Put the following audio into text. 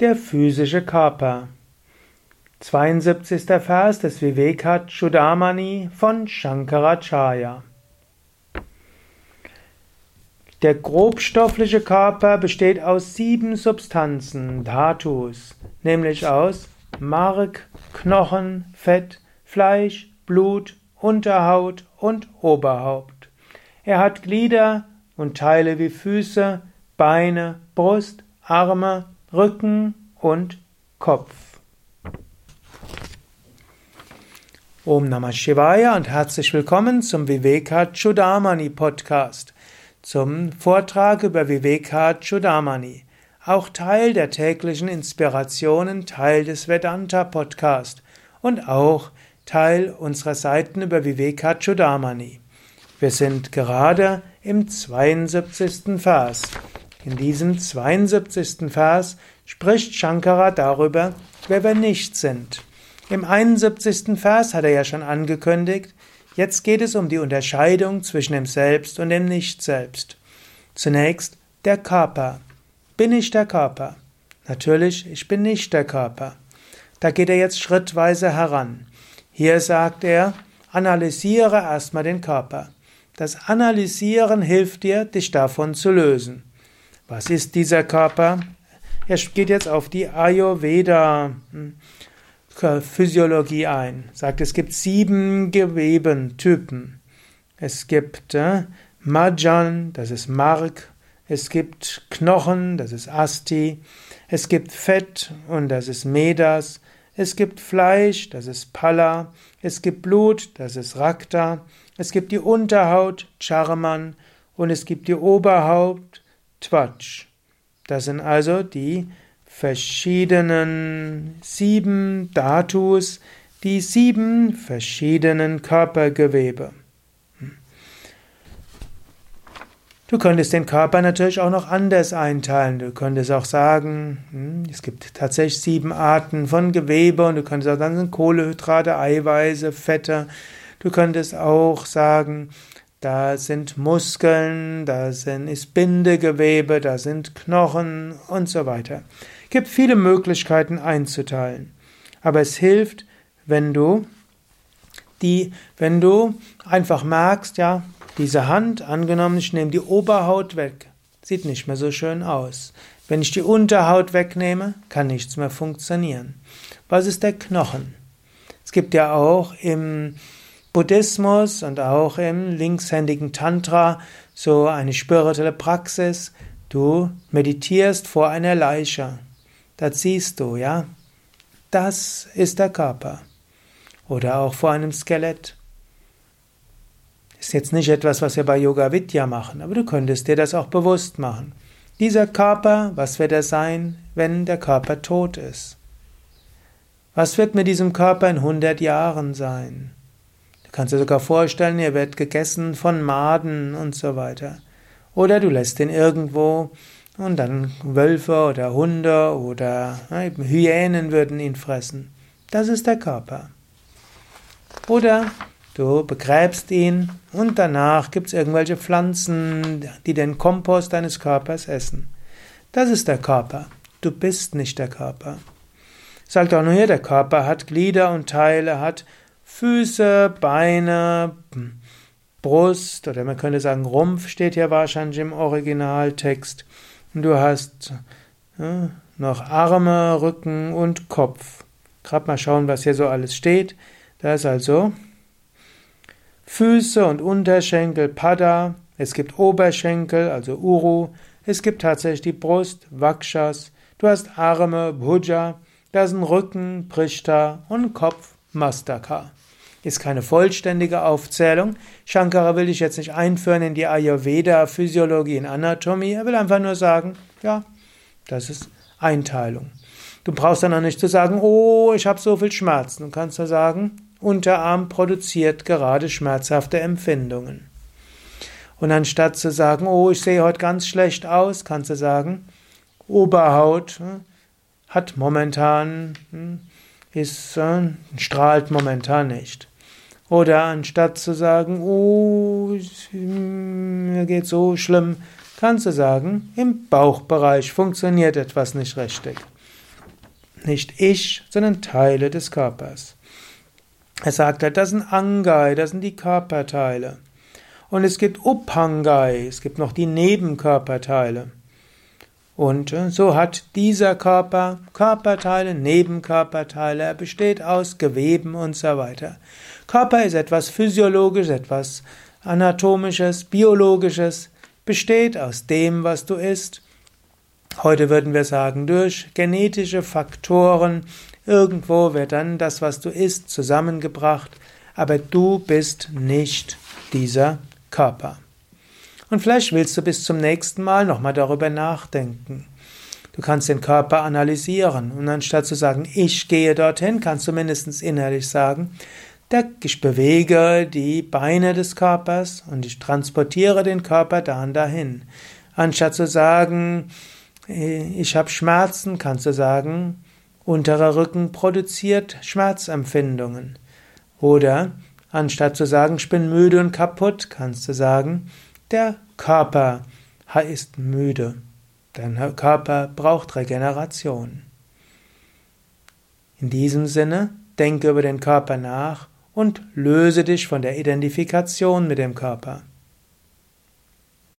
Der physische Körper. 72. Vers des Vivekachudamani von Shankaracharya. Der grobstoffliche Körper besteht aus sieben Substanzen, Dhatus, nämlich aus Mark, Knochen, Fett, Fleisch, Blut, Unterhaut und Oberhaupt. Er hat Glieder und Teile wie Füße, Beine, Brust, Arme, Rücken und Kopf. Om Namah Shivaya und herzlich willkommen zum Viveka Chudamani Podcast, zum Vortrag über Viveka Chudamani, auch Teil der täglichen Inspirationen, Teil des Vedanta Podcast und auch Teil unserer Seiten über Viveka Chudamani. Wir sind gerade im 72. Vers. In diesem 72. Vers spricht Shankara darüber, wer wir nicht sind. Im 71. Vers hat er ja schon angekündigt, jetzt geht es um die Unterscheidung zwischen dem Selbst und dem Nicht-Selbst. Zunächst der Körper. Bin ich der Körper? Natürlich, ich bin nicht der Körper. Da geht er jetzt schrittweise heran. Hier sagt er, analysiere erstmal den Körper. Das Analysieren hilft dir, dich davon zu lösen. Was ist dieser Körper? Er geht jetzt auf die Ayurveda hm, Physiologie ein. Sagt, es gibt sieben Gewebentypen. Es gibt äh, Majan, das ist Mark. Es gibt Knochen, das ist Asti. Es gibt Fett und das ist Medas. Es gibt Fleisch, das ist Palla. Es gibt Blut, das ist Rakta. Es gibt die Unterhaut, Charman. Und es gibt die Oberhaupt, Twatsch. Das sind also die verschiedenen sieben Dhatus, die sieben verschiedenen Körpergewebe. Du könntest den Körper natürlich auch noch anders einteilen. Du könntest auch sagen, hm, es gibt tatsächlich sieben Arten von Gewebe und du könntest auch sagen, Kohlehydrate, Eiweiße, Fette. Du könntest auch sagen, da sind Muskeln, da sind, ist Bindegewebe, da sind Knochen und so weiter. Es gibt viele Möglichkeiten einzuteilen. Aber es hilft, wenn du die, wenn du einfach merkst, ja, diese Hand, angenommen, ich nehme die Oberhaut weg, sieht nicht mehr so schön aus. Wenn ich die Unterhaut wegnehme, kann nichts mehr funktionieren. Was ist der Knochen? Es gibt ja auch im Buddhismus und auch im linkshändigen Tantra so eine spirituelle Praxis. Du meditierst vor einer Leiche. Da siehst du, ja, das ist der Körper. Oder auch vor einem Skelett. Ist jetzt nicht etwas, was wir bei Yoga Vidya machen, aber du könntest dir das auch bewusst machen. Dieser Körper, was wird er sein, wenn der Körper tot ist? Was wird mit diesem Körper in 100 Jahren sein? Kannst du sogar vorstellen, er wird gegessen von Maden und so weiter. Oder du lässt ihn irgendwo und dann Wölfe oder Hunde oder Hyänen würden ihn fressen. Das ist der Körper. Oder du begräbst ihn und danach gibt es irgendwelche Pflanzen, die den Kompost deines Körpers essen. Das ist der Körper. Du bist nicht der Körper. Sagt auch nur hier, der Körper hat Glieder und Teile, hat Füße, Beine, Brust oder man könnte sagen Rumpf steht hier wahrscheinlich im Originaltext. Und du hast ja, noch Arme, Rücken und Kopf. Gerade mal schauen, was hier so alles steht. Da ist also Füße und Unterschenkel Pada. Es gibt Oberschenkel, also Uru. Es gibt tatsächlich die Brust, Vakshas. Du hast Arme, Bhuja. Da sind Rücken, Prishta und Kopf, Mastaka ist keine vollständige Aufzählung. Shankara will dich jetzt nicht einführen in die Ayurveda, Physiologie und Anatomie. Er will einfach nur sagen, ja, das ist Einteilung. Du brauchst dann auch nicht zu sagen, oh, ich habe so viel Schmerzen. Du kannst nur sagen, Unterarm produziert gerade schmerzhafte Empfindungen. Und anstatt zu sagen, oh, ich sehe heute ganz schlecht aus, kannst du sagen, Oberhaut hm, hat momentan, hm, ist, äh, strahlt momentan nicht. Oder anstatt zu sagen, oh, mir geht so schlimm, kannst du sagen, im Bauchbereich funktioniert etwas nicht richtig. nicht ich, sondern Teile des Körpers. Er sagt halt, das sind Angai, das sind die Körperteile. Und es gibt Uphangai, es gibt noch die Nebenkörperteile. Und äh, so hat dieser Körper Körperteile, Nebenkörperteile, er besteht aus Geweben und so weiter. Körper ist etwas Physiologisches, etwas Anatomisches, Biologisches, besteht aus dem, was du isst. Heute würden wir sagen, durch genetische Faktoren, irgendwo wird dann das, was du isst, zusammengebracht, aber du bist nicht dieser Körper. Und vielleicht willst du bis zum nächsten Mal nochmal darüber nachdenken. Du kannst den Körper analysieren und anstatt zu sagen, ich gehe dorthin, kannst du mindestens innerlich sagen, ich bewege die Beine des Körpers und ich transportiere den Körper dann dahin. Anstatt zu sagen, ich habe Schmerzen, kannst du sagen, unterer Rücken produziert Schmerzempfindungen. Oder anstatt zu sagen, ich bin müde und kaputt, kannst du sagen, der Körper ist müde. Dein Körper braucht Regeneration. In diesem Sinne, denke über den Körper nach und löse dich von der Identifikation mit dem Körper.